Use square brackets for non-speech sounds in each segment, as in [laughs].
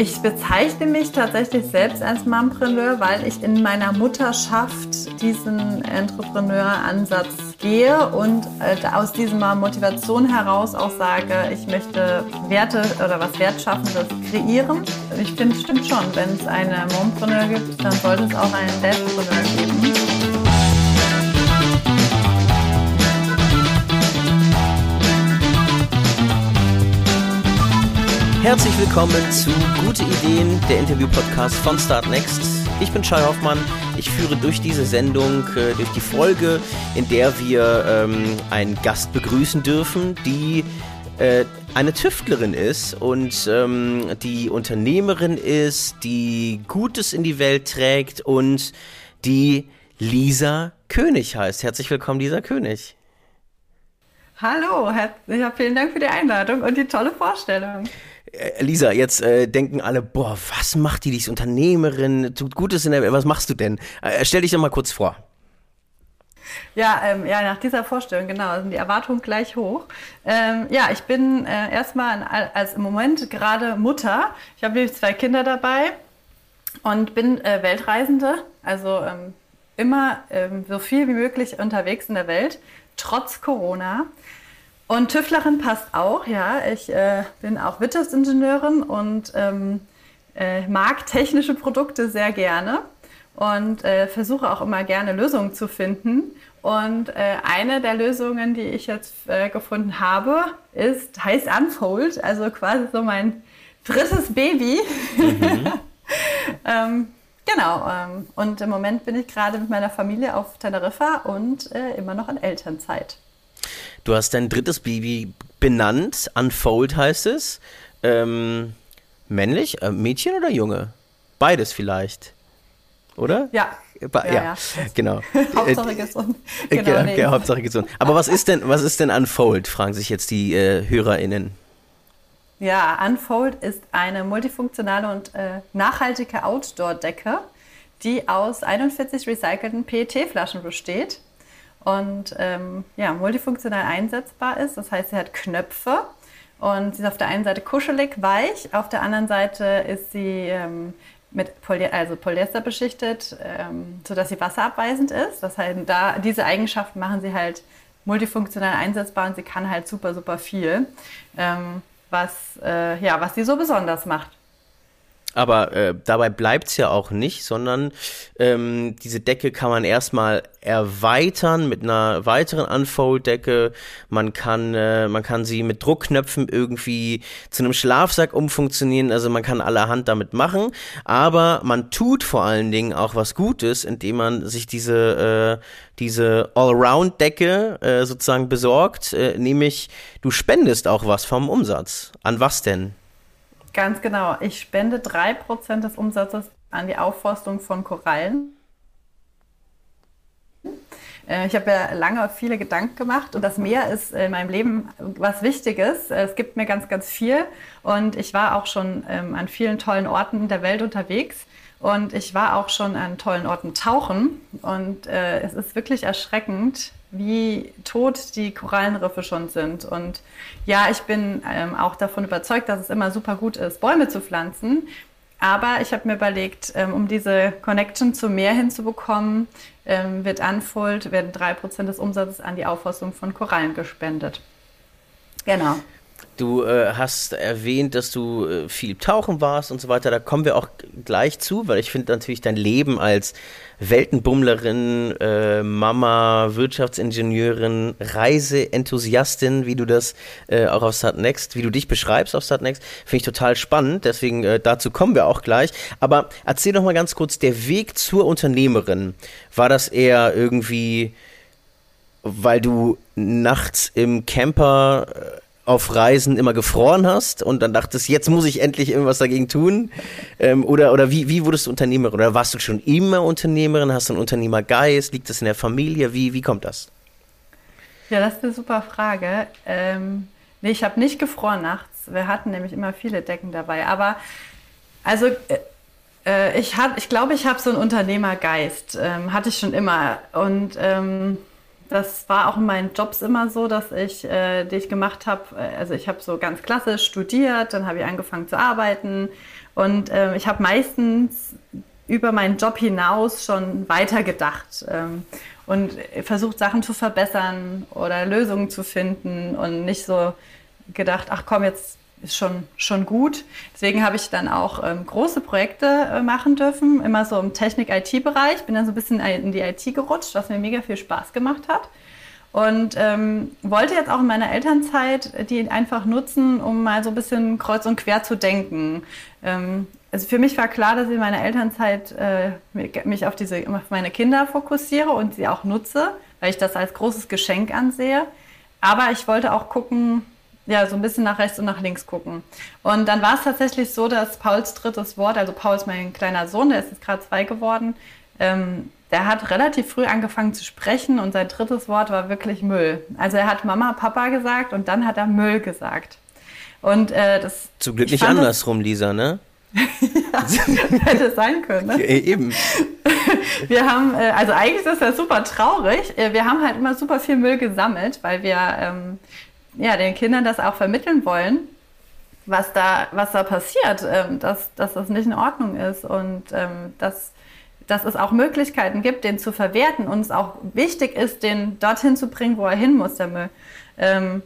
Ich bezeichne mich tatsächlich selbst als Mompreneur, weil ich in meiner Mutterschaft diesen Entrepreneur-Ansatz gehe und äh, aus dieser Motivation heraus auch sage, ich möchte Werte oder was Wertschaffendes kreieren. Ich finde, es stimmt schon, wenn es einen Mompreneur gibt, dann sollte es auch einen Dadpreneur geben. Herzlich willkommen zu Gute Ideen, der Interview-Podcast von Start Next. Ich bin Schei Hoffmann. Ich führe durch diese Sendung, äh, durch die Folge, in der wir ähm, einen Gast begrüßen dürfen, die äh, eine Tüftlerin ist und ähm, die Unternehmerin ist, die Gutes in die Welt trägt und die Lisa König heißt. Herzlich willkommen, Lisa König. Hallo, ja, vielen Dank für die Einladung und die tolle Vorstellung. Äh, Lisa, jetzt äh, denken alle, boah, was macht die, die ist Unternehmerin, tut Gutes in der Welt, was machst du denn? Äh, stell dich doch mal kurz vor. Ja, ähm, ja, nach dieser Vorstellung, genau, sind die Erwartungen gleich hoch. Ähm, ja, ich bin äh, erstmal als im Moment gerade Mutter. Ich habe nämlich zwei Kinder dabei und bin äh, Weltreisende, also ähm, immer ähm, so viel wie möglich unterwegs in der Welt, trotz Corona. Und Tüftlerin passt auch, ja. Ich äh, bin auch Wirtschaftsingenieurin und ähm, äh, mag technische Produkte sehr gerne und äh, versuche auch immer gerne Lösungen zu finden. Und äh, eine der Lösungen, die ich jetzt äh, gefunden habe, ist heißt Unfold, also quasi so mein drittes Baby. Mhm. [laughs] ähm, genau. Ähm, und im Moment bin ich gerade mit meiner Familie auf Teneriffa und äh, immer noch in Elternzeit. Du hast dein drittes Baby benannt, Unfold heißt es. Ähm, männlich, äh, Mädchen oder Junge? Beides vielleicht, oder? Ja. Ba ja, ja, ja. genau. [laughs] Hauptsache gesund. Genau, genau nee. Hauptsache gesund. Aber was ist denn, was ist denn Unfold, fragen sich jetzt die äh, HörerInnen. Ja, Unfold ist eine multifunktionale und äh, nachhaltige Outdoor-Decke, die aus 41 recycelten PET-Flaschen besteht und ähm, ja, multifunktional einsetzbar ist. Das heißt, sie hat Knöpfe und sie ist auf der einen Seite kuschelig, weich, auf der anderen Seite ist sie ähm, mit Poly also Polyester beschichtet, ähm, sodass sie wasserabweisend ist. Das heißt, da, diese Eigenschaften machen sie halt multifunktional einsetzbar und sie kann halt super, super viel, ähm, was, äh, ja, was sie so besonders macht. Aber äh, dabei bleibt es ja auch nicht, sondern ähm, diese Decke kann man erstmal erweitern mit einer weiteren Unfold-Decke. Man kann, äh, man kann sie mit Druckknöpfen irgendwie zu einem Schlafsack umfunktionieren. Also man kann allerhand damit machen. Aber man tut vor allen Dingen auch was Gutes, indem man sich diese, äh, diese Allround-Decke äh, sozusagen besorgt. Äh, nämlich du spendest auch was vom Umsatz. An was denn? Ganz genau. Ich spende 3% des Umsatzes an die Aufforstung von Korallen. Äh, ich habe ja lange viele Gedanken gemacht und das Meer ist in meinem Leben was Wichtiges. Es gibt mir ganz, ganz viel und ich war auch schon ähm, an vielen tollen Orten der Welt unterwegs und ich war auch schon an tollen Orten tauchen und äh, es ist wirklich erschreckend, wie tot die Korallenriffe schon sind. Und ja, ich bin ähm, auch davon überzeugt, dass es immer super gut ist, Bäume zu pflanzen. Aber ich habe mir überlegt, ähm, um diese Connection zum Meer hinzubekommen, ähm, wird Unfold, werden drei Prozent des Umsatzes an die Aufforstung von Korallen gespendet. Genau. Du äh, hast erwähnt, dass du äh, viel tauchen warst und so weiter. Da kommen wir auch gleich zu, weil ich finde natürlich dein Leben als Weltenbummlerin, äh, Mama, Wirtschaftsingenieurin, Reiseenthusiastin, wie du das äh, auch auf Startnext, wie du dich beschreibst auf Startnext, finde ich total spannend. Deswegen äh, dazu kommen wir auch gleich. Aber erzähl doch mal ganz kurz, der Weg zur Unternehmerin, war das eher irgendwie, weil du nachts im Camper äh, auf Reisen immer gefroren hast und dann dachtest, jetzt muss ich endlich irgendwas dagegen tun? Ähm, oder oder wie, wie wurdest du Unternehmerin? Oder warst du schon immer Unternehmerin? Hast du einen Unternehmergeist? Liegt das in der Familie? Wie, wie kommt das? Ja, das ist eine super Frage. Ähm, nee, ich habe nicht gefroren nachts. Wir hatten nämlich immer viele Decken dabei. Aber also äh, äh ich, hab, ich glaube, ich habe so einen Unternehmergeist. Ähm, hatte ich schon immer. Und ähm, das war auch in meinen Jobs immer so, dass ich, äh, die ich gemacht habe, äh, also ich habe so ganz klassisch studiert, dann habe ich angefangen zu arbeiten und äh, ich habe meistens über meinen Job hinaus schon weitergedacht ähm, und versucht, Sachen zu verbessern oder Lösungen zu finden und nicht so gedacht, ach komm, jetzt ist schon, schon gut. Deswegen habe ich dann auch ähm, große Projekte äh, machen dürfen, immer so im Technik-IT-Bereich. Bin dann so ein bisschen in die IT gerutscht, was mir mega viel Spaß gemacht hat. Und ähm, wollte jetzt auch in meiner Elternzeit die einfach nutzen, um mal so ein bisschen kreuz und quer zu denken. Ähm, also für mich war klar, dass ich in meiner Elternzeit äh, mich auf, diese, auf meine Kinder fokussiere und sie auch nutze, weil ich das als großes Geschenk ansehe. Aber ich wollte auch gucken, ja, so ein bisschen nach rechts und nach links gucken. Und dann war es tatsächlich so, dass Pauls drittes Wort, also Paul ist mein kleiner Sohn, der ist jetzt gerade zwei geworden, ähm, der hat relativ früh angefangen zu sprechen und sein drittes Wort war wirklich Müll. Also er hat Mama, Papa gesagt und dann hat er Müll gesagt. Und äh, das. Zum Glück nicht andersrum, Lisa, ne? [laughs] ja, hätte sein können. Ne? Ja, eben. [laughs] Wir haben, äh, also eigentlich ist das ja super traurig. Äh, wir haben halt immer super viel Müll gesammelt, weil wir ähm, ja, den Kindern das auch vermitteln wollen, was da, was da passiert, ähm, dass, dass das nicht in Ordnung ist und ähm, dass, dass es auch Möglichkeiten gibt, den zu verwerten und es auch wichtig ist, den dorthin zu bringen, wo er hin muss, der Müll. Ähm,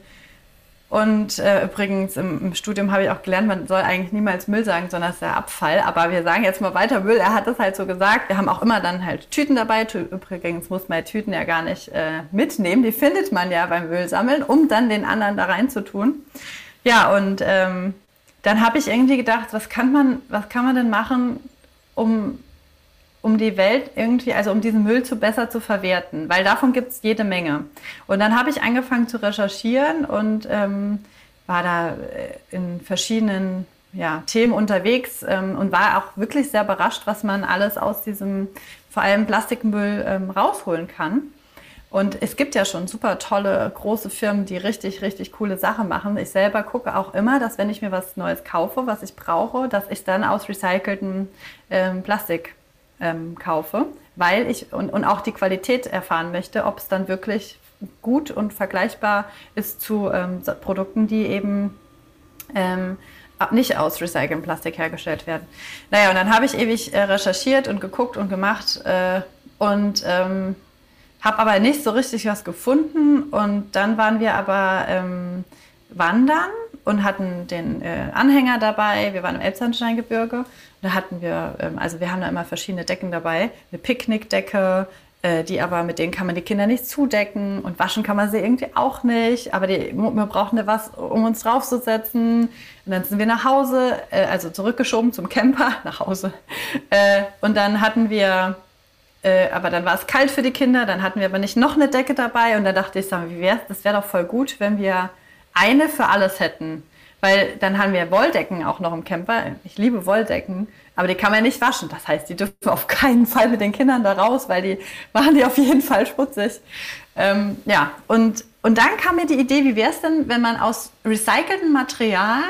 und äh, übrigens im, im, Studium habe ich auch gelernt, man soll eigentlich niemals Müll sagen, sondern es ist der Abfall. Aber wir sagen jetzt mal weiter Müll. Er hat das halt so gesagt. Wir haben auch immer dann halt Tüten dabei. Übrigens muss man Tüten ja gar nicht äh, mitnehmen. Die findet man ja beim Müllsammeln, um dann den anderen da rein zu tun. Ja, und ähm, dann habe ich irgendwie gedacht, was kann man, was kann man denn machen, um um die Welt irgendwie, also um diesen Müll zu besser zu verwerten, weil davon gibt es jede Menge. Und dann habe ich angefangen zu recherchieren und ähm, war da äh, in verschiedenen ja, Themen unterwegs ähm, und war auch wirklich sehr überrascht, was man alles aus diesem vor allem Plastikmüll ähm, rausholen kann. Und es gibt ja schon super tolle große Firmen, die richtig, richtig coole Sachen machen. Ich selber gucke auch immer, dass wenn ich mir was Neues kaufe, was ich brauche, dass ich dann aus recyceltem ähm, Plastik ähm, kaufe, weil ich und, und auch die Qualität erfahren möchte, ob es dann wirklich gut und vergleichbar ist zu ähm, Produkten, die eben ähm, nicht aus recyceltem Plastik hergestellt werden. Naja, und dann habe ich ewig äh, recherchiert und geguckt und gemacht äh, und ähm, habe aber nicht so richtig was gefunden. Und dann waren wir aber ähm, wandern und hatten den äh, Anhänger dabei. Wir waren im Elbsandsteingebirge da hatten wir, ähm, also wir haben da immer verschiedene Decken dabei. Eine Picknickdecke, äh, die aber, mit denen kann man die Kinder nicht zudecken und waschen kann man sie irgendwie auch nicht. Aber die, wir brauchen da was, um uns draufzusetzen. Und dann sind wir nach Hause, äh, also zurückgeschoben zum Camper, [laughs] nach Hause. Äh, und dann hatten wir aber dann war es kalt für die Kinder, dann hatten wir aber nicht noch eine Decke dabei und da dachte ich, das wäre doch voll gut, wenn wir eine für alles hätten. Weil dann haben wir Wolldecken auch noch im Camper. Ich liebe Wolldecken, aber die kann man nicht waschen. Das heißt, die dürfen auf keinen Fall mit den Kindern da raus, weil die machen die auf jeden Fall schmutzig. Ähm, ja, und, und dann kam mir die Idee, wie wäre es denn, wenn man aus recyceltem Material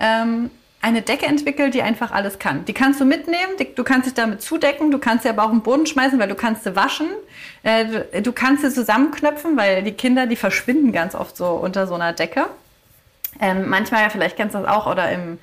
ähm, eine Decke entwickelt, die einfach alles kann. Die kannst du mitnehmen, die, du kannst dich damit zudecken, du kannst sie aber auch im Boden schmeißen, weil du kannst sie waschen. Äh, du, kannst sie zusammenknöpfen, weil die Kinder, die verschwinden ganz oft so unter so einer Decke. Ähm, manchmal, vielleicht kennst du das auch, oder im,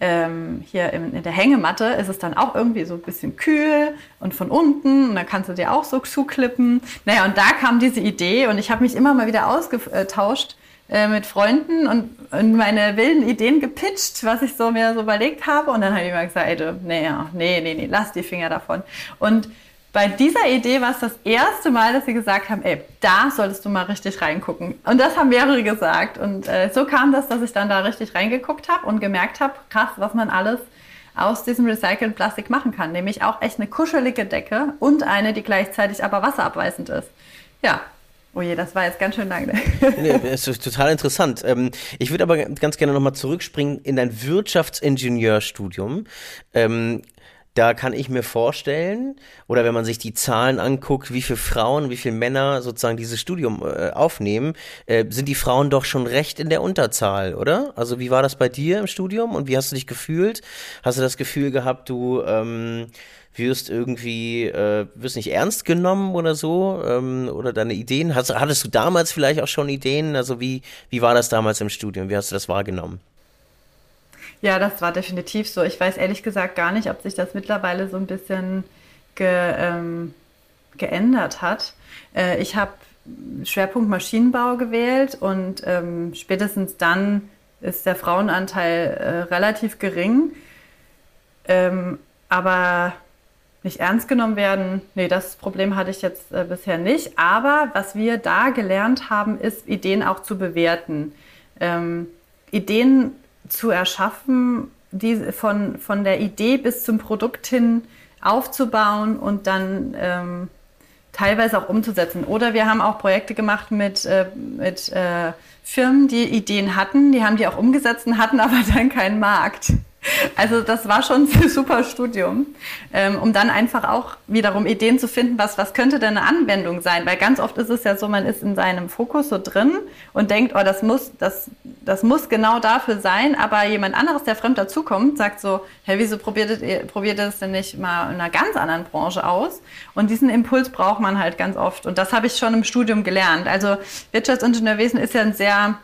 ähm, hier im, in der Hängematte ist es dann auch irgendwie so ein bisschen kühl und von unten und dann kannst du dir auch so zuklippen. Naja, und da kam diese Idee und ich habe mich immer mal wieder ausgetauscht äh, mit Freunden und, und, meine wilden Ideen gepitcht, was ich so mir so überlegt habe und dann habe ich immer gesagt, ey, nee, nee, nee, nee, lass die Finger davon. Und bei dieser Idee war es das erste Mal, dass sie gesagt haben, ey, da solltest du mal richtig reingucken. Und das haben mehrere gesagt. Und äh, so kam das, dass ich dann da richtig reingeguckt habe und gemerkt habe, krass, was man alles aus diesem recycelten Plastik machen kann. Nämlich auch echt eine kuschelige Decke und eine, die gleichzeitig aber wasserabweisend ist. Ja, Oh je, das war jetzt ganz schön lang. [laughs] nee, es ist total interessant. Ähm, ich würde aber ganz gerne nochmal zurückspringen in dein Wirtschaftsingenieurstudium. Ähm, da kann ich mir vorstellen, oder wenn man sich die Zahlen anguckt, wie viele Frauen, wie viele Männer sozusagen dieses Studium äh, aufnehmen, äh, sind die Frauen doch schon recht in der Unterzahl, oder? Also wie war das bei dir im Studium und wie hast du dich gefühlt? Hast du das Gefühl gehabt, du ähm, wirst irgendwie, äh, wirst nicht ernst genommen oder so? Ähm, oder deine Ideen? Hast, hattest du damals vielleicht auch schon Ideen? Also wie, wie war das damals im Studium? Wie hast du das wahrgenommen? Ja, das war definitiv so. Ich weiß ehrlich gesagt gar nicht, ob sich das mittlerweile so ein bisschen ge, ähm, geändert hat. Äh, ich habe Schwerpunkt Maschinenbau gewählt und ähm, spätestens dann ist der Frauenanteil äh, relativ gering. Ähm, aber nicht ernst genommen werden, nee, das Problem hatte ich jetzt äh, bisher nicht. Aber was wir da gelernt haben, ist, Ideen auch zu bewerten. Ähm, Ideen zu erschaffen, die von, von der Idee bis zum Produkt hin aufzubauen und dann ähm, teilweise auch umzusetzen. Oder wir haben auch Projekte gemacht mit, äh, mit äh, Firmen, die Ideen hatten, die haben die auch umgesetzt und hatten aber [laughs] dann keinen Markt. Also das war schon [laughs] ein super Studium, ähm, um dann einfach auch wiederum Ideen zu finden, was, was könnte denn eine Anwendung sein? Weil ganz oft ist es ja so, man ist in seinem Fokus so drin und denkt, oh, das muss, das, das muss genau dafür sein, aber jemand anderes, der fremd dazukommt, sagt so, hey, wieso probiert ihr, probiert ihr das denn nicht mal in einer ganz anderen Branche aus? Und diesen Impuls braucht man halt ganz oft. Und das habe ich schon im Studium gelernt. Also Wirtschaftsingenieurwesen ist ja ein sehr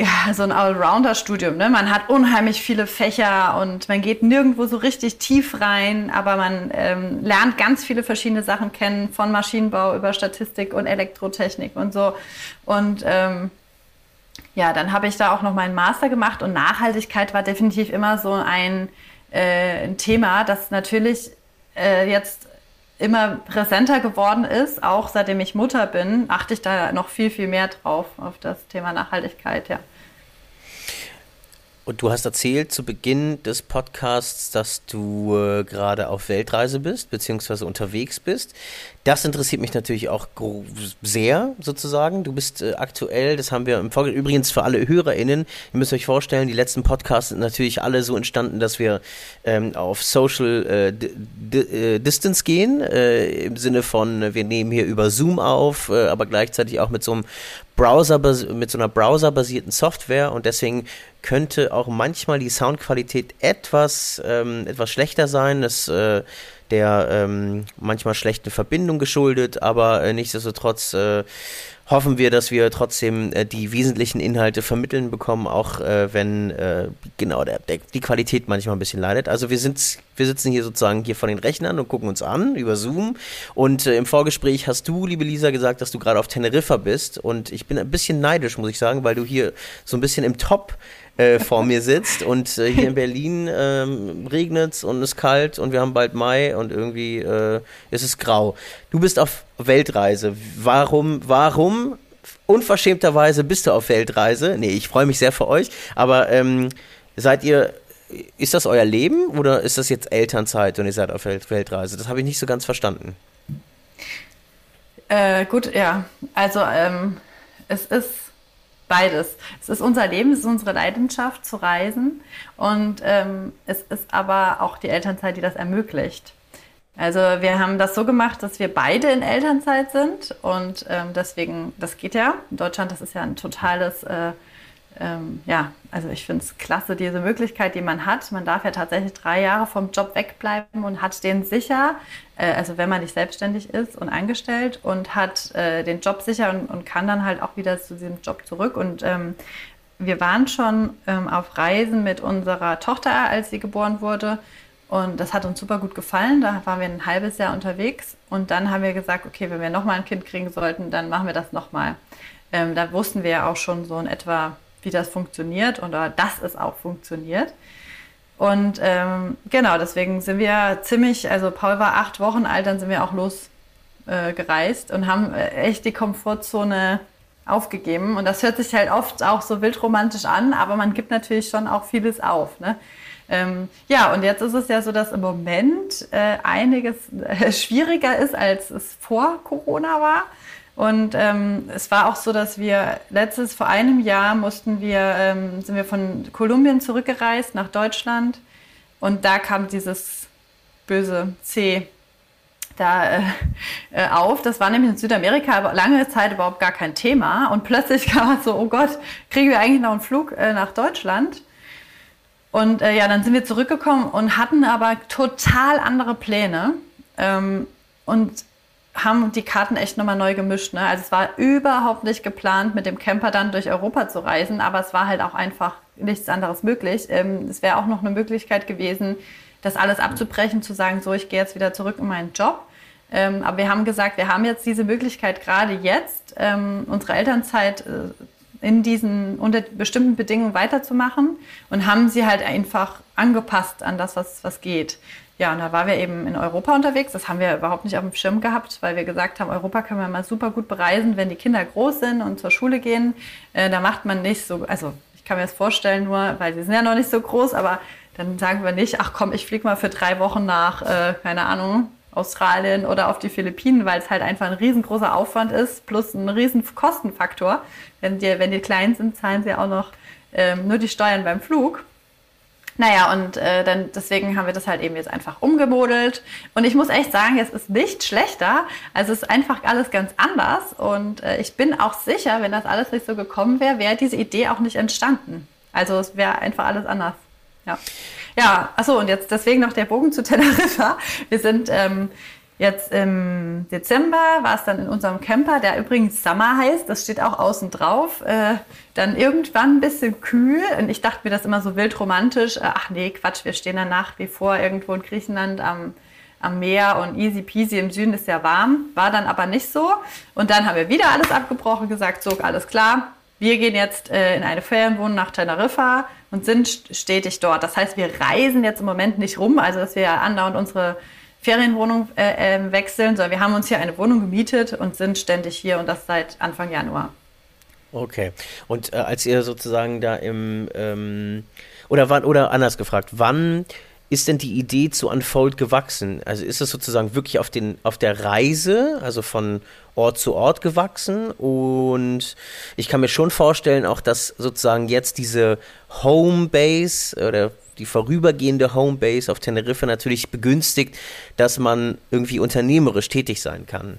ja, so ein Allrounder-Studium. Ne? Man hat unheimlich viele Fächer und man geht nirgendwo so richtig tief rein, aber man ähm, lernt ganz viele verschiedene Sachen kennen, von Maschinenbau über Statistik und Elektrotechnik und so. Und ähm, ja, dann habe ich da auch noch meinen Master gemacht und Nachhaltigkeit war definitiv immer so ein, äh, ein Thema, das natürlich äh, jetzt immer präsenter geworden ist, auch seitdem ich Mutter bin, achte ich da noch viel, viel mehr drauf, auf das Thema Nachhaltigkeit, ja. Und du hast erzählt zu Beginn des Podcasts, dass du äh, gerade auf Weltreise bist, beziehungsweise unterwegs bist. Das interessiert mich natürlich auch sehr, sozusagen. Du bist äh, aktuell, das haben wir im Vorgehen, übrigens für alle HörerInnen, ihr müsst euch vorstellen, die letzten Podcasts sind natürlich alle so entstanden, dass wir ähm, auf Social äh, äh Distance gehen, äh, im Sinne von, wir nehmen hier über Zoom auf, äh, aber gleichzeitig auch mit so einem Browser, mit so einer browserbasierten Software und deswegen könnte auch manchmal die Soundqualität etwas, ähm, etwas schlechter sein. Das äh, der ähm, manchmal schlechten Verbindung geschuldet, aber äh, nichtsdestotrotz äh, hoffen wir, dass wir trotzdem äh, die wesentlichen Inhalte vermitteln bekommen, auch äh, wenn äh, genau der, der, die Qualität manchmal ein bisschen leidet. Also wir sind, wir sitzen hier sozusagen hier vor den Rechnern und gucken uns an über Zoom. Und äh, im Vorgespräch hast du, liebe Lisa, gesagt, dass du gerade auf Teneriffa bist. Und ich bin ein bisschen neidisch, muss ich sagen, weil du hier so ein bisschen im Top äh, vor mir sitzt und äh, hier in Berlin ähm, regnet es und ist kalt und wir haben bald Mai und irgendwie äh, ist es grau. Du bist auf Weltreise. Warum, warum unverschämterweise bist du auf Weltreise? Nee, ich freue mich sehr für euch, aber ähm, seid ihr ist das euer Leben oder ist das jetzt Elternzeit und ihr seid auf Weltreise? Das habe ich nicht so ganz verstanden. Äh, gut, ja. Also ähm, es ist beides. Es ist unser Leben, es ist unsere Leidenschaft zu reisen und ähm, es ist aber auch die Elternzeit, die das ermöglicht. Also wir haben das so gemacht, dass wir beide in Elternzeit sind und ähm, deswegen, das geht ja. In Deutschland, das ist ja ein totales äh, ähm, ja, also ich finde es klasse, diese Möglichkeit, die man hat. Man darf ja tatsächlich drei Jahre vom Job wegbleiben und hat den sicher, äh, also wenn man nicht selbstständig ist und angestellt und hat äh, den Job sicher und, und, kann dann halt auch wieder zu diesem Job zurück. Und ähm, wir waren schon ähm, auf Reisen mit unserer Tochter, als sie geboren wurde. Und das hat uns super gut gefallen. Da waren wir ein halbes Jahr unterwegs. Und dann haben wir gesagt, okay, wenn wir nochmal ein Kind kriegen sollten, dann machen wir das nochmal. Ähm, da wussten wir ja auch schon so in etwa, wie das funktioniert oder dass es auch funktioniert. Und ähm, genau, deswegen sind wir ziemlich, also Paul war acht Wochen alt, dann sind wir auch losgereist äh, und haben äh, echt die Komfortzone aufgegeben. Und das hört sich halt oft auch so wildromantisch an, aber man gibt natürlich schon auch vieles auf. Ne? Ähm, ja, und jetzt ist es ja so, dass im Moment äh, einiges äh, schwieriger ist, als es vor Corona war. Und ähm, es war auch so, dass wir letztes, vor einem Jahr mussten wir, ähm, sind wir von Kolumbien zurückgereist nach Deutschland. Und da kam dieses böse C da äh, äh, auf. Das war nämlich in Südamerika aber lange Zeit überhaupt gar kein Thema. Und plötzlich [laughs] kam man so, oh Gott, kriegen wir eigentlich noch einen Flug äh, nach Deutschland? Und äh, ja, dann sind wir zurückgekommen und hatten aber total andere Pläne ähm, und haben die Karten echt nochmal neu gemischt. Ne? Also es war überhaupt nicht geplant, mit dem Camper dann durch Europa zu reisen, aber es war halt auch einfach nichts anderes möglich. Ähm, es wäre auch noch eine Möglichkeit gewesen, das alles abzubrechen, zu sagen, so, ich gehe jetzt wieder zurück in meinen Job. Ähm, aber wir haben gesagt, wir haben jetzt diese Möglichkeit gerade jetzt, ähm, unsere Elternzeit äh, in diesen unter bestimmten Bedingungen weiterzumachen und haben sie halt einfach angepasst an das, was, was geht. Ja, und da waren wir eben in Europa unterwegs. Das haben wir überhaupt nicht auf dem Schirm gehabt, weil wir gesagt haben, Europa können wir mal super gut bereisen, wenn die Kinder groß sind und zur Schule gehen. Äh, da macht man nicht so, also ich kann mir das vorstellen nur, weil sie sind ja noch nicht so groß, aber dann sagen wir nicht, ach komm, ich fliege mal für drei Wochen nach, äh, keine Ahnung, Australien oder auf die Philippinen, weil es halt einfach ein riesengroßer Aufwand ist, plus ein riesen Kostenfaktor. Wenn die, wenn die klein sind, zahlen sie auch noch ähm, nur die Steuern beim Flug. Naja, und äh, dann deswegen haben wir das halt eben jetzt einfach umgemodelt. Und ich muss echt sagen, es ist nicht schlechter. Also es ist einfach alles ganz anders. Und äh, ich bin auch sicher, wenn das alles nicht so gekommen wäre, wäre diese Idee auch nicht entstanden. Also es wäre einfach alles anders. Ja. Ja, achso, und jetzt deswegen noch der Bogen zu Teneriffa. Wir sind ähm, jetzt im Dezember, war es dann in unserem Camper, der übrigens Summer heißt, das steht auch außen drauf. Äh, dann irgendwann ein bisschen kühl und ich dachte mir das immer so wild romantisch. Äh, ach nee, Quatsch, wir stehen dann nach wie vor irgendwo in Griechenland am, am Meer und easy peasy im Süden ist ja warm. War dann aber nicht so. Und dann haben wir wieder alles abgebrochen, gesagt, so, alles klar. Wir gehen jetzt äh, in eine Ferienwohnung nach Teneriffa und sind stetig dort. Das heißt, wir reisen jetzt im Moment nicht rum, also dass wir andauernd unsere Ferienwohnung äh, äh, wechseln, sondern wir haben uns hier eine Wohnung gemietet und sind ständig hier und das seit Anfang Januar. Okay. Und äh, als ihr sozusagen da im ähm, oder wann oder anders gefragt, wann ist denn die Idee zu Unfold gewachsen? Also ist es sozusagen wirklich auf, den, auf der Reise, also von Ort zu Ort gewachsen? Und ich kann mir schon vorstellen, auch dass sozusagen jetzt diese Homebase oder die vorübergehende Homebase auf Teneriffa natürlich begünstigt, dass man irgendwie unternehmerisch tätig sein kann.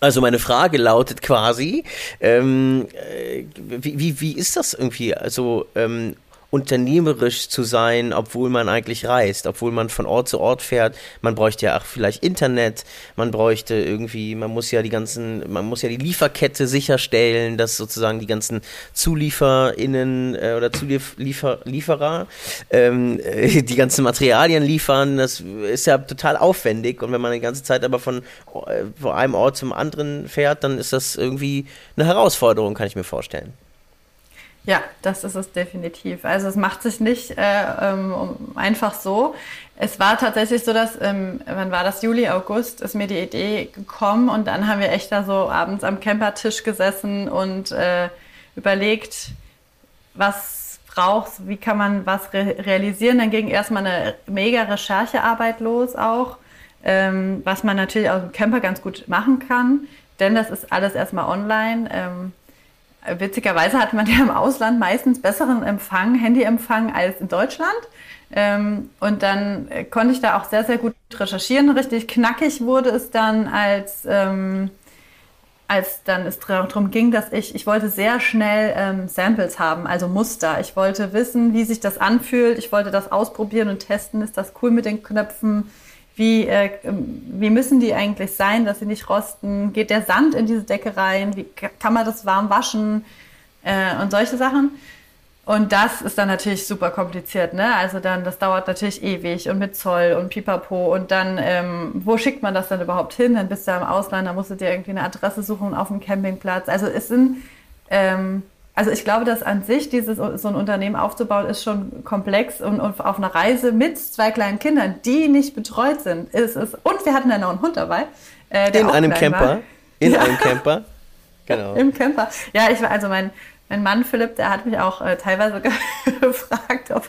Also meine Frage lautet quasi, ähm, äh, wie, wie, wie ist das irgendwie? Also ähm, unternehmerisch zu sein, obwohl man eigentlich reist, obwohl man von Ort zu Ort fährt. Man bräuchte ja auch vielleicht Internet, man bräuchte irgendwie, man muss ja die ganzen, man muss ja die Lieferkette sicherstellen, dass sozusagen die ganzen ZulieferInnen äh, oder Zulieferer ähm, äh, die ganzen Materialien liefern. Das ist ja total aufwendig und wenn man die ganze Zeit aber von, äh, von einem Ort zum anderen fährt, dann ist das irgendwie eine Herausforderung, kann ich mir vorstellen. Ja, das ist es definitiv. Also es macht sich nicht äh, ähm, einfach so. Es war tatsächlich so, dass, ähm, wann war das, Juli, August, ist mir die Idee gekommen und dann haben wir echt da so abends am Campertisch gesessen und äh, überlegt, was brauchst, wie kann man was re realisieren. Dann ging erstmal eine mega Recherchearbeit los auch, ähm, was man natürlich aus dem Camper ganz gut machen kann, denn das ist alles erstmal online. Ähm, Witzigerweise hat man ja im Ausland meistens besseren Empfang, Handyempfang als in Deutschland. Ähm, und dann äh, konnte ich da auch sehr, sehr gut recherchieren. Richtig knackig wurde es dann, als, ähm, als dann es darum ging, dass ich, ich wollte sehr schnell ähm, Samples haben, also Muster. Ich wollte wissen, wie sich das anfühlt. Ich wollte das ausprobieren und testen. Ist das cool mit den Knöpfen? Wie, äh, wie müssen die eigentlich sein, dass sie nicht rosten? Geht der Sand in diese Decke rein? Wie kann man das warm waschen? Äh, und solche Sachen. Und das ist dann natürlich super kompliziert, ne? Also dann, das dauert natürlich ewig und mit Zoll und Pipapo und dann, ähm, wo schickt man das dann überhaupt hin? Dann bist du im Ausland, dann musst du dir irgendwie eine Adresse suchen auf dem Campingplatz. Also es sind, ähm, also ich glaube, dass an sich dieses so ein Unternehmen aufzubauen ist schon komplex und, und auf einer Reise mit zwei kleinen Kindern, die nicht betreut sind, ist es. Und wir hatten ja noch einen Hund dabei. Äh, in einem Camper. War. In ja. einem Camper. [laughs] Genau. Im Camper. Ja, ich war also mein mein Mann Philipp, der hat mich auch äh, teilweise [laughs] gefragt, ob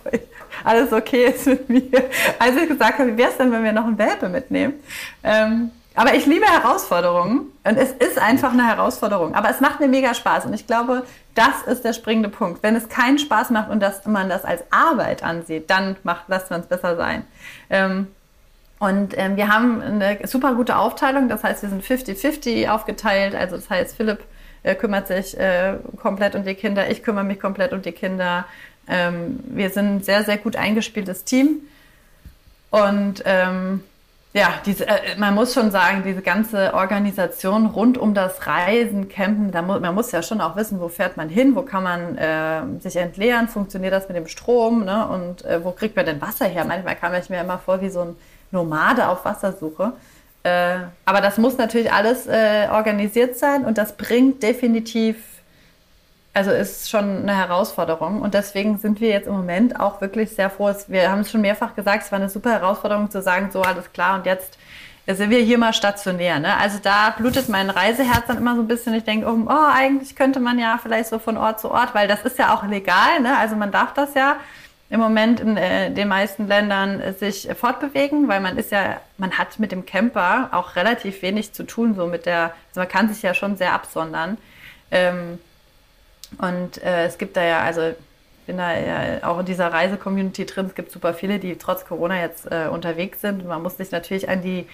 alles okay ist mit mir. Als ich gesagt habe, wie wäre es denn, wenn wir noch einen Welpe mitnehmen? Ähm, Aber ich liebe Herausforderungen und es ist einfach eine Herausforderung. Aber es macht mir mega Spaß und ich glaube, das ist der springende Punkt. Wenn es keinen Spaß macht und dass man das als Arbeit ansieht, dann macht, lasst es besser sein. Ähm, und ähm, wir haben eine super gute Aufteilung, das heißt, wir sind 50-50 aufgeteilt. Also das heißt, Philipp äh, kümmert sich äh, komplett um die Kinder, ich kümmere mich komplett um die Kinder. Ähm, wir sind ein sehr, sehr gut eingespieltes Team. Und ähm, ja, diese, äh, man muss schon sagen, diese ganze Organisation rund um das Reisen, Campen, da mu man muss ja schon auch wissen, wo fährt man hin, wo kann man äh, sich entleeren, funktioniert das mit dem Strom ne? und äh, wo kriegt man denn Wasser her? Manchmal kam ich mir immer vor wie so ein Nomade auf Wassersuche. Äh, aber das muss natürlich alles äh, organisiert sein und das bringt definitiv also ist schon eine Herausforderung und deswegen sind wir jetzt im Moment auch wirklich sehr froh. Wir haben es schon mehrfach gesagt, es war eine super Herausforderung zu sagen, so alles klar und jetzt sind wir hier mal stationär. Ne? Also da blutet mein Reiseherz dann immer so ein bisschen. Ich denke, oh, oh, eigentlich könnte man ja vielleicht so von Ort zu Ort, weil das ist ja auch legal. Ne? Also man darf das ja im Moment in äh, den meisten Ländern äh, sich fortbewegen, weil man ist ja, man hat mit dem Camper auch relativ wenig zu tun, so mit der, also man kann sich ja schon sehr absondern. Ähm, und äh, es gibt da ja, also ich bin da ja auch in dieser Reise-Community drin. Es gibt super viele, die trotz Corona jetzt äh, unterwegs sind. Und man muss sich natürlich an die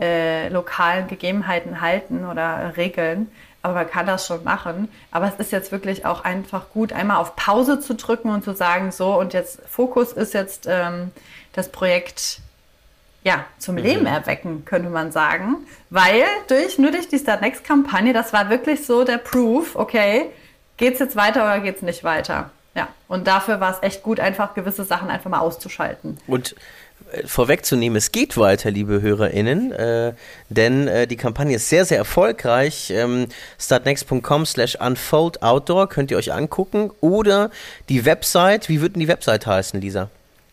äh, lokalen Gegebenheiten halten oder Regeln. Aber man kann das schon machen. Aber es ist jetzt wirklich auch einfach gut, einmal auf Pause zu drücken und zu sagen, so, und jetzt Fokus ist jetzt ähm, das Projekt ja, zum mhm. Leben erwecken, könnte man sagen. Weil durch, nur durch die Start Next Kampagne, das war wirklich so der Proof, okay, geht es jetzt weiter oder geht es nicht weiter? Ja, und dafür war es echt gut, einfach gewisse Sachen einfach mal auszuschalten. Und äh, vorwegzunehmen, es geht weiter, liebe HörerInnen, äh, denn äh, die Kampagne ist sehr, sehr erfolgreich. Ähm, startnext.com slash unfoldoutdoor könnt ihr euch angucken oder die Website, wie wird denn die Website heißen, Lisa?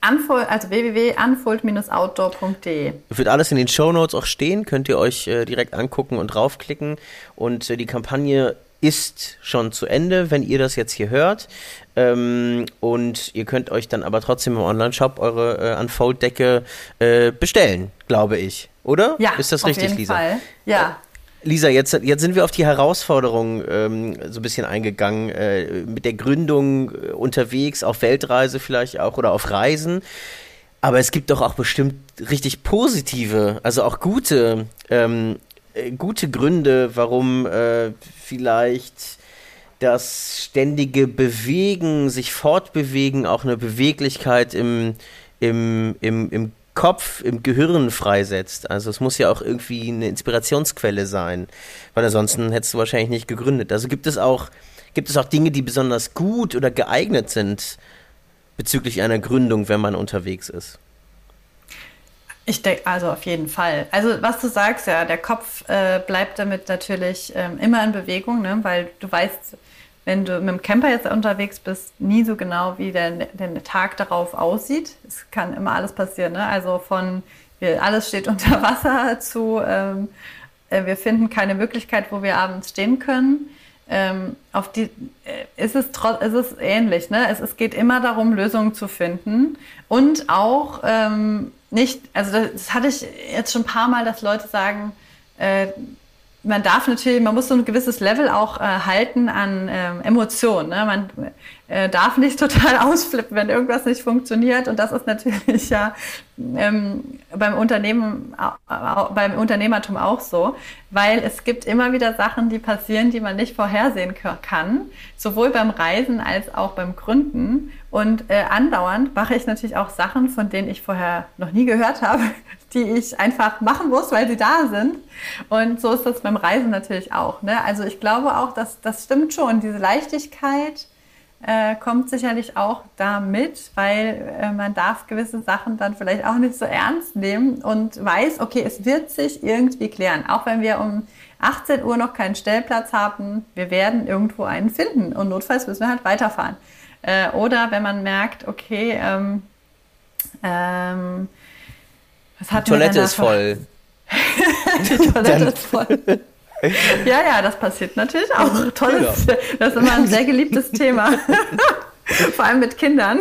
Unfold, also www.unfold-outdoor.de. Wird alles in den Show Notes auch stehen, könnt ihr euch äh, direkt angucken und draufklicken. Und äh, die Kampagne ist schon zu Ende, wenn ihr das jetzt hier hört. Ähm, und ihr könnt euch dann aber trotzdem im Online-Shop eure äh, Unfold-Decke äh, bestellen, glaube ich. Oder? Ja, ist das auf richtig, jeden Lisa? Fall. Ja. Äh, Lisa, jetzt, jetzt sind wir auf die Herausforderung ähm, so ein bisschen eingegangen, äh, mit der Gründung äh, unterwegs, auf Weltreise vielleicht auch oder auf Reisen. Aber es gibt doch auch bestimmt richtig positive, also auch gute ähm, äh, gute Gründe, warum äh, vielleicht das ständige Bewegen, sich fortbewegen, auch eine Beweglichkeit im, im, im, im Kopf, im Gehirn freisetzt. Also es muss ja auch irgendwie eine Inspirationsquelle sein, weil ansonsten hättest du wahrscheinlich nicht gegründet. Also gibt es auch, gibt es auch Dinge, die besonders gut oder geeignet sind bezüglich einer Gründung, wenn man unterwegs ist? Ich denke, also auf jeden Fall. Also was du sagst, ja, der Kopf äh, bleibt damit natürlich ähm, immer in Bewegung, ne? weil du weißt, wenn du mit dem Camper jetzt unterwegs bist, nie so genau, wie der, der Tag darauf aussieht. Es kann immer alles passieren. Ne? Also von wir, alles steht [laughs] unter Wasser zu ähm, äh, wir finden keine Möglichkeit, wo wir abends stehen können. Ähm, auf die äh, ist es, ist es ähnlich. Ne? Es, es geht immer darum, Lösungen zu finden und auch ähm, nicht, also das hatte ich jetzt schon ein paar Mal, dass Leute sagen, äh, man darf natürlich, man muss so ein gewisses Level auch äh, halten an ähm, Emotionen. Ne? Man äh, darf nicht [laughs] total ausflippen, wenn irgendwas nicht funktioniert. Und das ist natürlich ja ähm, beim Unternehmen, beim Unternehmertum auch so, weil es gibt immer wieder Sachen, die passieren, die man nicht vorhersehen kann, sowohl beim Reisen als auch beim Gründen. Und äh, andauernd mache ich natürlich auch Sachen, von denen ich vorher noch nie gehört habe, [laughs] die ich einfach machen muss, weil sie da sind. Und so ist das beim Reisen natürlich auch. Ne? Also ich glaube auch, dass das stimmt schon. Diese Leichtigkeit äh, kommt sicherlich auch damit, weil äh, man darf gewisse Sachen dann vielleicht auch nicht so ernst nehmen und weiß, okay, es wird sich irgendwie klären. Auch wenn wir um 18 Uhr noch keinen Stellplatz haben, wir werden irgendwo einen finden und notfalls müssen wir halt weiterfahren. Äh, oder wenn man merkt, okay, ähm, ähm, was hat Die Toilette [laughs] ist voll. Die Toilette ist voll. [laughs] Ja, ja, das passiert natürlich auch. Tolles, das ist immer ein sehr geliebtes [laughs] Thema. Vor allem mit Kindern.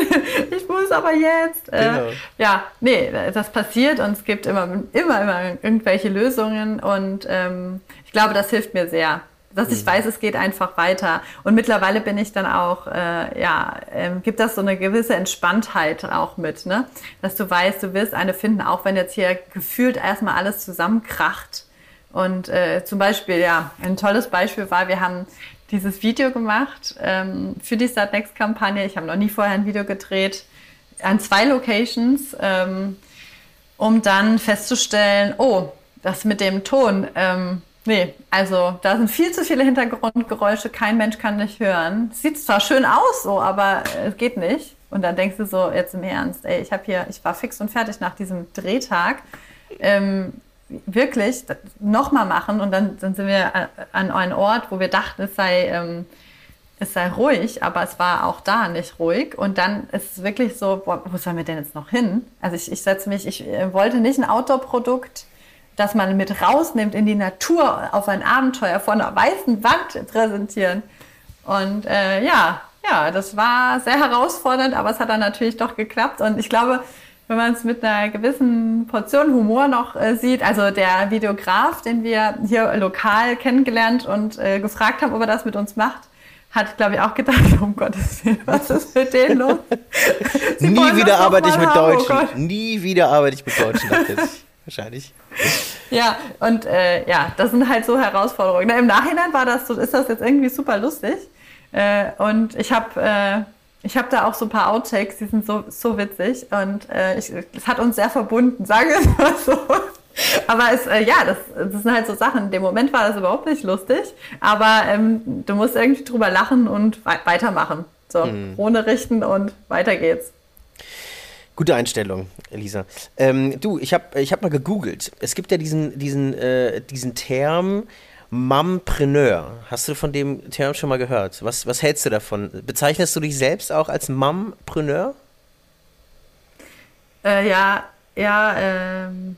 Ich muss aber jetzt. Äh, genau. Äh, ja, nee, das passiert und es gibt immer, immer, immer irgendwelche Lösungen und ähm, ich glaube, das hilft mir sehr. Dass ich mhm. weiß, es geht einfach weiter. Und mittlerweile bin ich dann auch, äh, ja, äh, gibt das so eine gewisse Entspanntheit auch mit, ne? Dass du weißt, du wirst eine finden, auch wenn jetzt hier gefühlt erstmal alles zusammenkracht. Und äh, zum Beispiel, ja, ein tolles Beispiel war, wir haben dieses Video gemacht ähm, für die Start Next Kampagne. Ich habe noch nie vorher ein Video gedreht an zwei Locations, ähm, um dann festzustellen, oh, das mit dem Ton, ähm, nee, also da sind viel zu viele Hintergrundgeräusche, kein Mensch kann dich hören. Sieht zwar schön aus, so, aber es geht nicht. Und dann denkst du so, jetzt im Ernst, ey, ich habe hier, ich war fix und fertig nach diesem Drehtag. Ähm, wirklich nochmal machen und dann, dann sind wir an einen Ort, wo wir dachten, es sei, ähm, es sei ruhig, aber es war auch da nicht ruhig. Und dann ist es wirklich so, boah, wo sollen wir denn jetzt noch hin? Also ich, ich setze mich, ich äh, wollte nicht ein Outdoor-Produkt, das man mit rausnimmt in die Natur auf ein Abenteuer vor einer weißen Wand präsentieren. Und äh, ja, ja, das war sehr herausfordernd, aber es hat dann natürlich doch geklappt. Und ich glaube, wenn man es mit einer gewissen Portion Humor noch äh, sieht. Also der Videograf, den wir hier lokal kennengelernt und äh, gefragt haben, ob er das mit uns macht, hat, glaube ich, auch gedacht, [laughs] um Gottes Willen, was ist mit denen [laughs] los? Nie wieder arbeite ich mit haben, oh Deutschen. Oh Nie wieder arbeite ich mit Deutschen. Wahrscheinlich. Ja, und äh, ja, das sind halt so Herausforderungen. Im Nachhinein war das so, ist das jetzt irgendwie super lustig. Äh, und ich habe äh, ich habe da auch so ein paar Outtakes, die sind so, so witzig und äh, es hat uns sehr verbunden, [laughs] sagen wir es mal so. Aber es, äh, ja, das, das sind halt so Sachen. In dem Moment war das überhaupt nicht lustig, aber ähm, du musst irgendwie drüber lachen und we weitermachen. So, mhm. ohne richten und weiter geht's. Gute Einstellung, Elisa. Ähm, du, ich habe ich hab mal gegoogelt. Es gibt ja diesen, diesen, äh, diesen Term, Mumpreneur. Hast du von dem Term schon mal gehört? Was, was hältst du davon? Bezeichnest du dich selbst auch als Mumpreneur? Äh, ja, ja, ähm,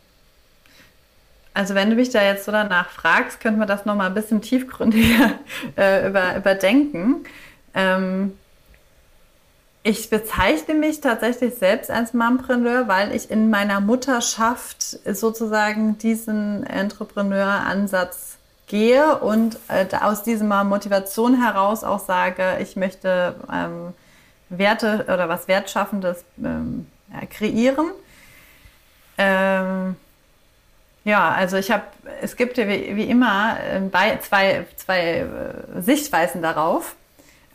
also wenn du mich da jetzt so danach fragst, könnte man das nochmal ein bisschen tiefgründiger [laughs] äh, über, überdenken. Ähm, ich bezeichne mich tatsächlich selbst als Mumpreneur, weil ich in meiner Mutterschaft sozusagen diesen Entrepreneur-Ansatz gehe und äh, aus dieser Motivation heraus auch sage, ich möchte ähm, Werte oder was Wertschaffendes ähm, ja, kreieren. Ähm, ja, also ich habe, es gibt ja wie, wie immer äh, zwei, zwei äh, Sichtweisen darauf.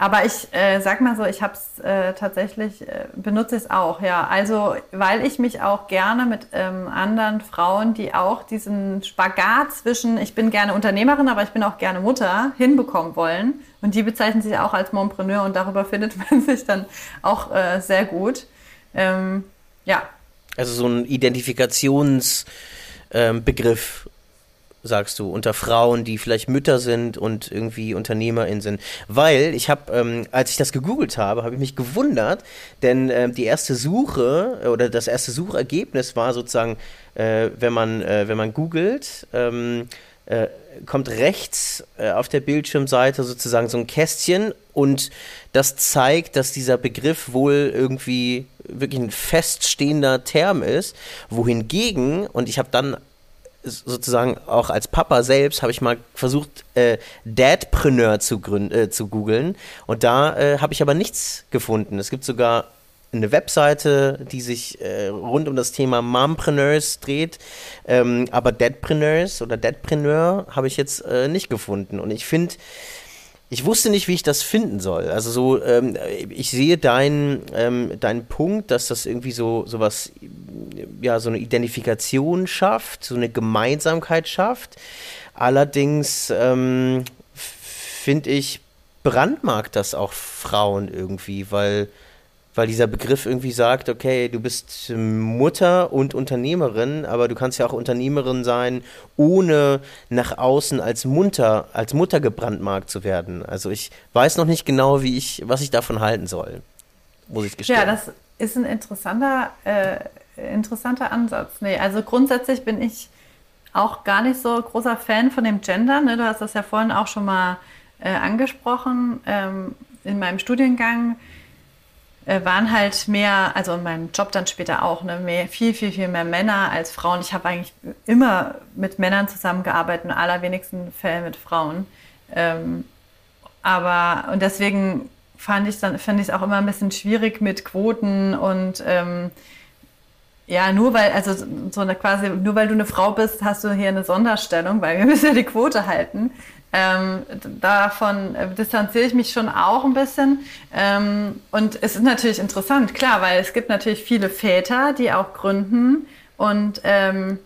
Aber ich äh, sag mal so, ich habe es äh, tatsächlich, äh, benutze es auch, ja. Also, weil ich mich auch gerne mit ähm, anderen Frauen, die auch diesen Spagat zwischen, ich bin gerne Unternehmerin, aber ich bin auch gerne Mutter, hinbekommen wollen. Und die bezeichnen sich auch als Mompreneur und darüber [laughs] findet man sich dann auch äh, sehr gut. Ähm, ja. Also so ein Identifikationsbegriff ähm, sagst du, unter Frauen, die vielleicht Mütter sind und irgendwie UnternehmerInnen sind. Weil ich habe, ähm, als ich das gegoogelt habe, habe ich mich gewundert, denn ähm, die erste Suche oder das erste Suchergebnis war sozusagen, äh, wenn man, äh, wenn man googelt, ähm, äh, kommt rechts äh, auf der Bildschirmseite sozusagen so ein Kästchen und das zeigt, dass dieser Begriff wohl irgendwie wirklich ein feststehender Term ist, wohingegen, und ich habe dann sozusagen auch als Papa selbst habe ich mal versucht, äh, Dadpreneur zu, äh, zu googeln. Und da äh, habe ich aber nichts gefunden. Es gibt sogar eine Webseite, die sich äh, rund um das Thema Mompreneurs dreht, ähm, aber Dadpreneurs oder Dadpreneur habe ich jetzt äh, nicht gefunden. Und ich finde, ich wusste nicht, wie ich das finden soll. Also so, ähm, ich sehe deinen ähm, dein Punkt, dass das irgendwie so sowas, ja, so eine Identifikation schafft, so eine Gemeinsamkeit schafft. Allerdings ähm, finde ich, brandmarkt das auch Frauen irgendwie, weil weil dieser Begriff irgendwie sagt, okay, du bist Mutter und Unternehmerin, aber du kannst ja auch Unternehmerin sein, ohne nach außen als Mutter, als Mutter gebrandmarkt zu werden. Also ich weiß noch nicht genau, wie ich, was ich davon halten soll, muss ich gestehen. Ja, das ist ein interessanter, äh, interessanter Ansatz. Nee, also grundsätzlich bin ich auch gar nicht so großer Fan von dem Gender. Ne? Du hast das ja vorhin auch schon mal äh, angesprochen. Ähm, in meinem Studiengang waren halt mehr, also in meinem Job dann später auch, ne, mehr, viel, viel, viel mehr Männer als Frauen. Ich habe eigentlich immer mit Männern zusammengearbeitet, in allerwenigsten Fällen mit Frauen. Ähm, aber, und deswegen fand ich dann, fand ich es auch immer ein bisschen schwierig mit Quoten und ähm, ja, nur weil, also so eine quasi, nur weil du eine Frau bist, hast du hier eine Sonderstellung, weil wir müssen ja die Quote halten. Ähm, davon äh, distanziere ich mich schon auch ein bisschen. Ähm, und es ist natürlich interessant, klar, weil es gibt natürlich viele Väter, die auch gründen und ähm,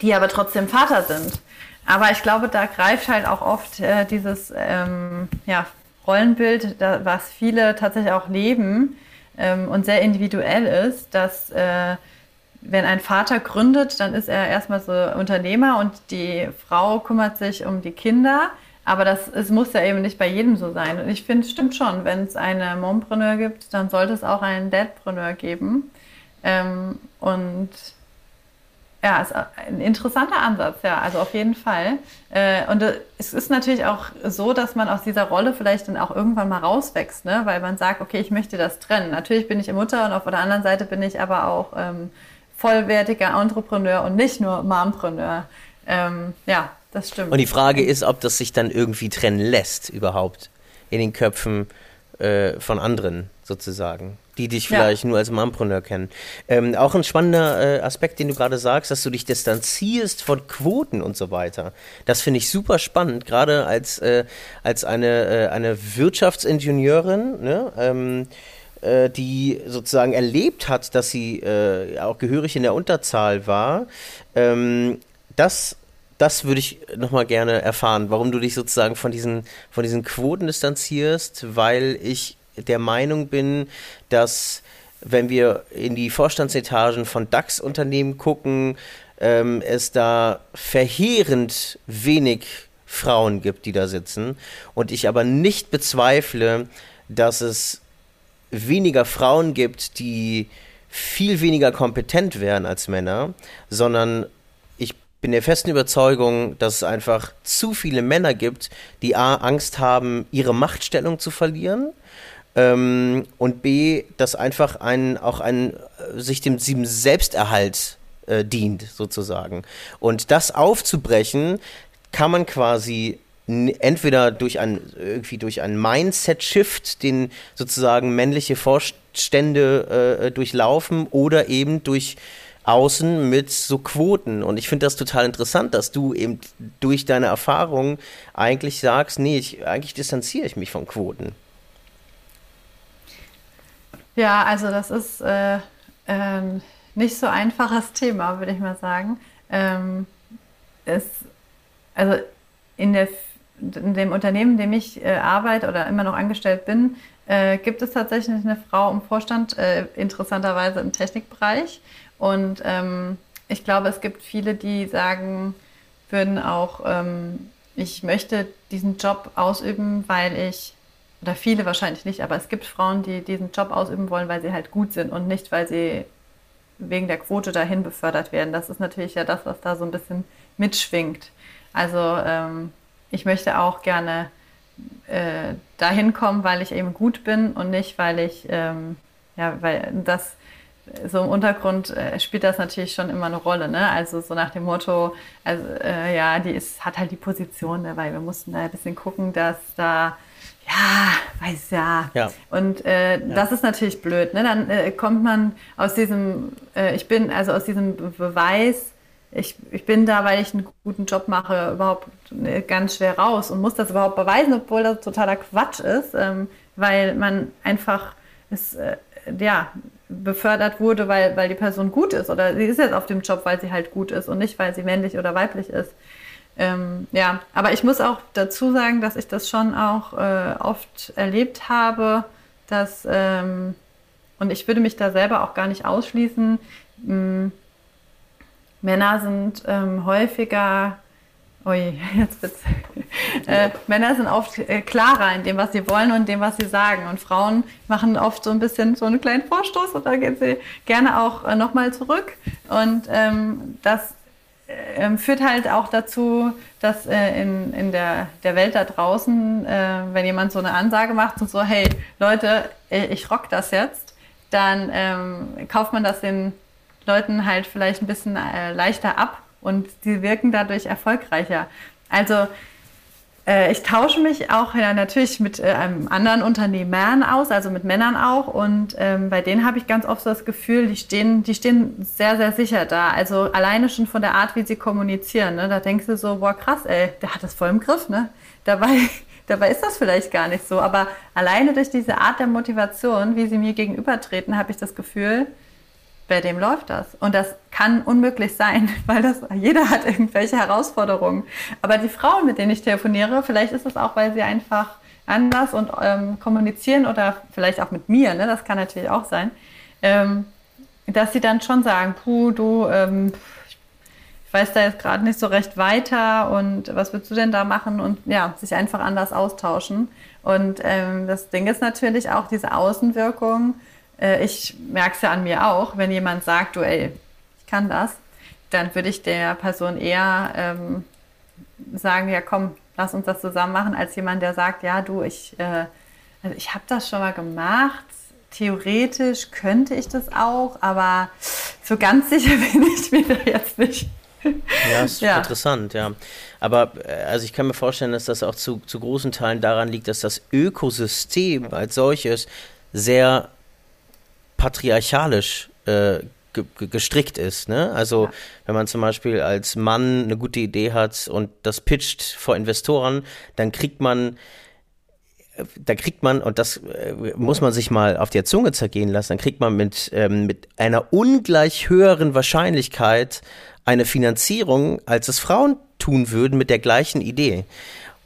die aber trotzdem Vater sind. Aber ich glaube, da greift halt auch oft äh, dieses ähm, ja, Rollenbild, da, was viele tatsächlich auch leben ähm, und sehr individuell ist, dass äh, wenn ein Vater gründet, dann ist er erstmal so Unternehmer und die Frau kümmert sich um die Kinder. Aber das es muss ja eben nicht bei jedem so sein. Und ich finde, es stimmt schon, wenn es eine Mompreneur gibt, dann sollte es auch einen Dadpreneur geben. Ähm, und ja, ist ein interessanter Ansatz, ja, also auf jeden Fall. Äh, und äh, es ist natürlich auch so, dass man aus dieser Rolle vielleicht dann auch irgendwann mal rauswächst, ne? weil man sagt, okay, ich möchte das trennen. Natürlich bin ich Mutter und auf der anderen Seite bin ich aber auch ähm, vollwertiger Entrepreneur und nicht nur Mompreneur. Ähm, ja, das stimmt. Und die Frage ist, ob das sich dann irgendwie trennen lässt überhaupt in den Köpfen äh, von anderen sozusagen die dich vielleicht ja. nur als Mompreneur kennen. Ähm, auch ein spannender äh, Aspekt, den du gerade sagst, dass du dich distanzierst von Quoten und so weiter. Das finde ich super spannend, gerade als, äh, als eine, äh, eine Wirtschaftsingenieurin, ne? ähm, äh, die sozusagen erlebt hat, dass sie äh, auch gehörig in der Unterzahl war. Ähm, das das würde ich nochmal gerne erfahren, warum du dich sozusagen von diesen, von diesen Quoten distanzierst, weil ich der Meinung bin, dass wenn wir in die Vorstandsetagen von DAX-Unternehmen gucken, ähm, es da verheerend wenig Frauen gibt, die da sitzen. Und ich aber nicht bezweifle, dass es weniger Frauen gibt, die viel weniger kompetent wären als Männer, sondern ich bin der festen Überzeugung, dass es einfach zu viele Männer gibt, die A, Angst haben, ihre Machtstellung zu verlieren ähm, und B, dass einfach ein, auch ein, äh, sich dem, Selbsterhalt äh, dient, sozusagen. Und das aufzubrechen, kann man quasi entweder durch ein irgendwie durch ein Mindset-Shift, den sozusagen männliche Vorstände äh, durchlaufen, oder eben durch außen mit so Quoten. Und ich finde das total interessant, dass du eben durch deine Erfahrung eigentlich sagst, nee, ich, eigentlich distanziere ich mich von Quoten. Ja, also das ist äh, äh, nicht so einfaches Thema, würde ich mal sagen. Ähm, es, also in, der, in dem Unternehmen, in dem ich äh, arbeite oder immer noch angestellt bin, äh, gibt es tatsächlich eine Frau im Vorstand, äh, interessanterweise im Technikbereich. Und ähm, ich glaube, es gibt viele, die sagen würden auch, ähm, ich möchte diesen Job ausüben, weil ich oder viele wahrscheinlich nicht, aber es gibt Frauen, die diesen Job ausüben wollen, weil sie halt gut sind und nicht, weil sie wegen der Quote dahin befördert werden. Das ist natürlich ja das, was da so ein bisschen mitschwingt. Also ähm, ich möchte auch gerne äh, dahin kommen, weil ich eben gut bin und nicht, weil ich, ähm, ja, weil das so im Untergrund äh, spielt das natürlich schon immer eine Rolle, ne? Also so nach dem Motto, also äh, ja, die ist, hat halt die Position, ne? weil wir mussten da ein bisschen gucken, dass da ja, weiß ja. ja. Und äh, ja. das ist natürlich blöd. Ne? Dann äh, kommt man aus diesem, äh, ich bin, also aus diesem Beweis, ich, ich bin da, weil ich einen guten Job mache, überhaupt äh, ganz schwer raus und muss das überhaupt beweisen, obwohl das totaler Quatsch ist, ähm, weil man einfach es, äh, ja, befördert wurde, weil, weil die Person gut ist oder sie ist jetzt auf dem Job, weil sie halt gut ist und nicht, weil sie männlich oder weiblich ist. Ähm, ja, aber ich muss auch dazu sagen, dass ich das schon auch äh, oft erlebt habe, dass, ähm, und ich würde mich da selber auch gar nicht ausschließen, mh, hm, Männer sind ähm, häufiger, ui, [laughs] jetzt wird's, äh, Männer sind oft äh, klarer in dem, was sie wollen und dem, was sie sagen. Und Frauen machen oft so ein bisschen so einen kleinen Vorstoß und da gehen sie gerne auch äh, nochmal zurück. Und ähm, das äh, führt halt auch dazu, dass äh, in, in der, der Welt da draußen, äh, wenn jemand so eine Ansage macht und so, hey Leute, ich rock das jetzt, dann ähm, kauft man das den Leuten halt vielleicht ein bisschen äh, leichter ab und sie wirken dadurch erfolgreicher. Also äh, ich tausche mich auch ja, natürlich mit äh, anderen Unternehmern aus, also mit Männern auch. Und ähm, bei denen habe ich ganz oft so das Gefühl, die stehen, die stehen sehr, sehr sicher da. Also alleine schon von der Art, wie sie kommunizieren. Ne? Da denkst du so, boah, krass, ey, der hat das voll im Griff. Ne? Dabei, [laughs] dabei ist das vielleicht gar nicht so. Aber alleine durch diese Art der Motivation, wie sie mir gegenübertreten, habe ich das Gefühl, bei dem läuft das. Und das kann unmöglich sein, [laughs] weil das, jeder hat irgendwelche Herausforderungen. Aber die Frauen, mit denen ich telefoniere, vielleicht ist es auch, weil sie einfach anders und ähm, kommunizieren oder vielleicht auch mit mir, ne, das kann natürlich auch sein, ähm, dass sie dann schon sagen, puh, du, ähm, ich weiß da jetzt gerade nicht so recht weiter und was würdest du denn da machen und ja, sich einfach anders austauschen. Und ähm, das Ding ist natürlich auch diese Außenwirkung, äh, ich merke es ja an mir auch, wenn jemand sagt, du, ey, ich kann das, dann würde ich der Person eher ähm, sagen, ja komm, lass uns das zusammen machen, als jemand, der sagt, ja du, ich, äh, also ich habe das schon mal gemacht, theoretisch könnte ich das auch, aber so ganz [laughs] sicher bin ich mir da jetzt nicht. Ja, ist ja. interessant, ja. Aber äh, also ich kann mir vorstellen, dass das auch zu, zu großen Teilen daran liegt, dass das Ökosystem als solches sehr patriarchalisch äh, gestrickt ist. Ne? Also ja. wenn man zum Beispiel als Mann eine gute Idee hat und das pitcht vor Investoren, dann kriegt man da kriegt man, und das äh, muss man sich mal auf der Zunge zergehen lassen, dann kriegt man mit, ähm, mit einer ungleich höheren Wahrscheinlichkeit eine Finanzierung, als es Frauen tun würden mit der gleichen Idee.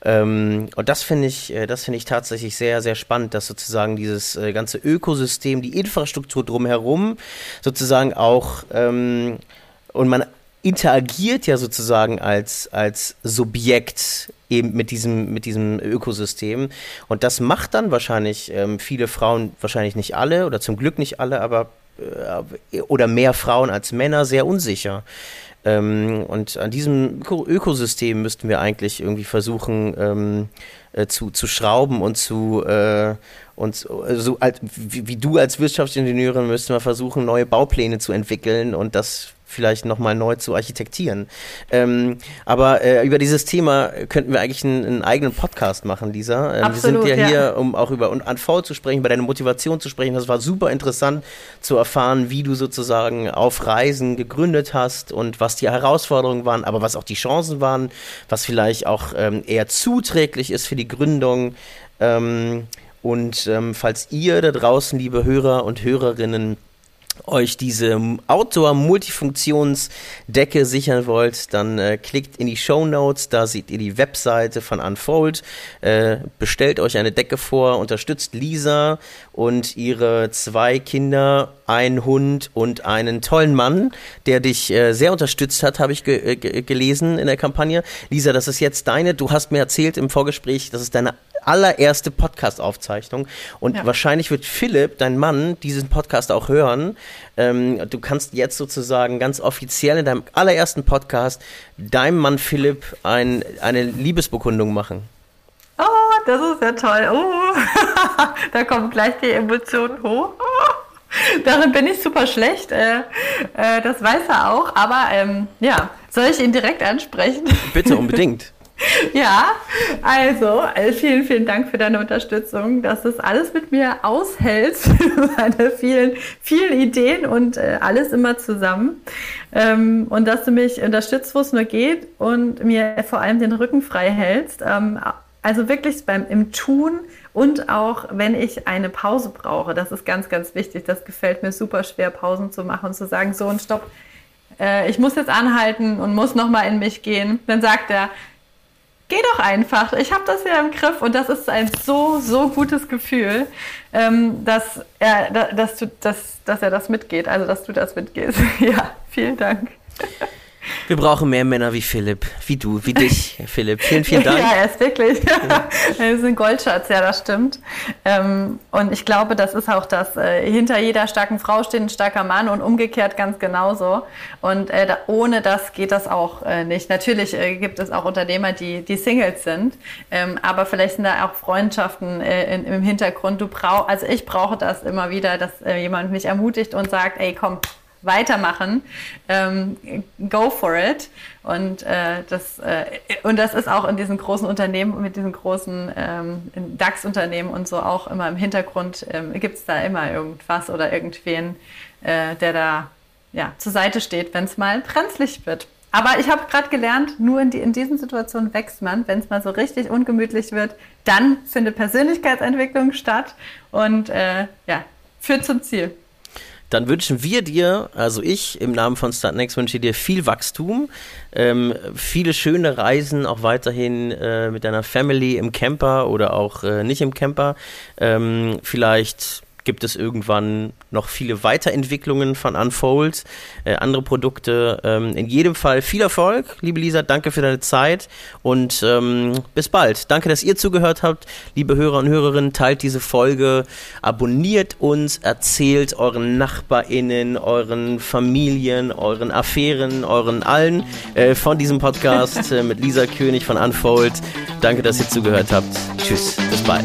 Ähm, und das finde ich, äh, das finde ich tatsächlich sehr, sehr spannend, dass sozusagen dieses äh, ganze Ökosystem, die Infrastruktur drumherum sozusagen auch ähm, und man interagiert ja sozusagen als, als Subjekt eben mit diesem, mit diesem Ökosystem. Und das macht dann wahrscheinlich ähm, viele Frauen, wahrscheinlich nicht alle oder zum Glück nicht alle, aber äh, oder mehr Frauen als Männer sehr unsicher. Ähm, und an diesem Ökosystem müssten wir eigentlich irgendwie versuchen ähm, äh, zu, zu schrauben und zu äh, und so als, wie, wie, du als Wirtschaftsingenieurin müssten wir versuchen, neue Baupläne zu entwickeln und das vielleicht nochmal neu zu architektieren. Ähm, aber äh, über dieses Thema könnten wir eigentlich einen, einen eigenen Podcast machen, Lisa. Ähm, Absolut, wir sind ja, ja, hier, um auch über Unfold zu sprechen, über deine Motivation zu sprechen. Das war super interessant zu erfahren, wie du sozusagen auf Reisen gegründet hast und was die Herausforderungen waren, aber was auch die Chancen waren, was vielleicht auch ähm, eher zuträglich ist für die Gründung. Ähm, und ähm, falls ihr da draußen, liebe Hörer und Hörerinnen, euch diese Outdoor-Multifunktionsdecke sichern wollt, dann äh, klickt in die Show Notes, da seht ihr die Webseite von Unfold, äh, bestellt euch eine Decke vor, unterstützt Lisa und ihre zwei Kinder, ein Hund und einen tollen Mann, der dich äh, sehr unterstützt hat, habe ich ge äh, ge gelesen in der Kampagne. Lisa, das ist jetzt deine, du hast mir erzählt im Vorgespräch, das ist deine allererste Podcast-Aufzeichnung. Und ja. wahrscheinlich wird Philipp, dein Mann, diesen Podcast auch hören. Ähm, du kannst jetzt sozusagen ganz offiziell in deinem allerersten Podcast deinem Mann Philipp ein, eine Liebesbekundung machen. Oh, das ist ja toll. Oh, [laughs] da kommen gleich die Emotionen hoch. Darin bin ich super schlecht. Äh, äh, das weiß er auch. Aber ähm, ja, soll ich ihn direkt ansprechen? Bitte, unbedingt. [laughs] [laughs] Ja, also äh, vielen, vielen Dank für deine Unterstützung, dass das alles mit mir aushältst, [laughs] meine vielen, vielen Ideen und äh, alles immer zusammen. Ähm, und dass du mich unterstützt, wo es nur geht und mir vor allem den Rücken frei hältst. Ähm, also wirklich beim im Tun und auch wenn ich eine Pause brauche, das ist ganz, ganz wichtig. Das gefällt mir super schwer, Pausen zu machen und zu sagen, so und stopp, äh, ich muss jetzt anhalten und muss nochmal in mich gehen. Dann sagt er, geh doch einfach. Ich habe das ja im Griff und das ist ein so, so gutes Gefühl, ähm, dass, er, dass, du, dass, dass er das mitgeht, also dass du das mitgehst. [laughs] ja, vielen Dank. Wir brauchen mehr Männer wie Philipp, wie du, wie dich, Philipp. Vielen, vielen [laughs] Dank. Ja, er ist wirklich. [laughs] er ist ein Goldschatz, ja, das stimmt. Ähm, und ich glaube, das ist auch das, äh, hinter jeder starken Frau steht ein starker Mann und umgekehrt ganz genauso. Und äh, ohne das geht das auch äh, nicht. Natürlich gibt es auch Unternehmer, die, die Singles sind, ähm, aber vielleicht sind da auch Freundschaften im Hintergrund. Du brauch, also ich brauche das immer wieder, dass jemand mich ermutigt und sagt, ey, komm, weitermachen, ähm, go for it. Und, äh, das, äh, und das ist auch in diesen großen Unternehmen, mit diesen großen ähm, DAX-Unternehmen und so auch immer im Hintergrund, ähm, gibt es da immer irgendwas oder irgendwen, äh, der da ja, zur Seite steht, wenn es mal brenzlig wird. Aber ich habe gerade gelernt, nur in, die, in diesen Situationen wächst man. Wenn es mal so richtig ungemütlich wird, dann findet Persönlichkeitsentwicklung statt und äh, ja, führt zum Ziel dann wünschen wir dir, also ich im Namen von Startnext wünsche dir viel Wachstum, ähm, viele schöne Reisen auch weiterhin äh, mit deiner Family im Camper oder auch äh, nicht im Camper. Ähm, vielleicht gibt es irgendwann noch viele Weiterentwicklungen von Unfold, äh, andere Produkte. Ähm, in jedem Fall viel Erfolg, liebe Lisa, danke für deine Zeit und ähm, bis bald. Danke, dass ihr zugehört habt, liebe Hörer und Hörerinnen. Teilt diese Folge, abonniert uns, erzählt euren NachbarInnen, euren Familien, euren Affären, euren allen äh, von diesem Podcast äh, mit Lisa König von Unfold. Danke, dass ihr zugehört habt. Tschüss, bis bald.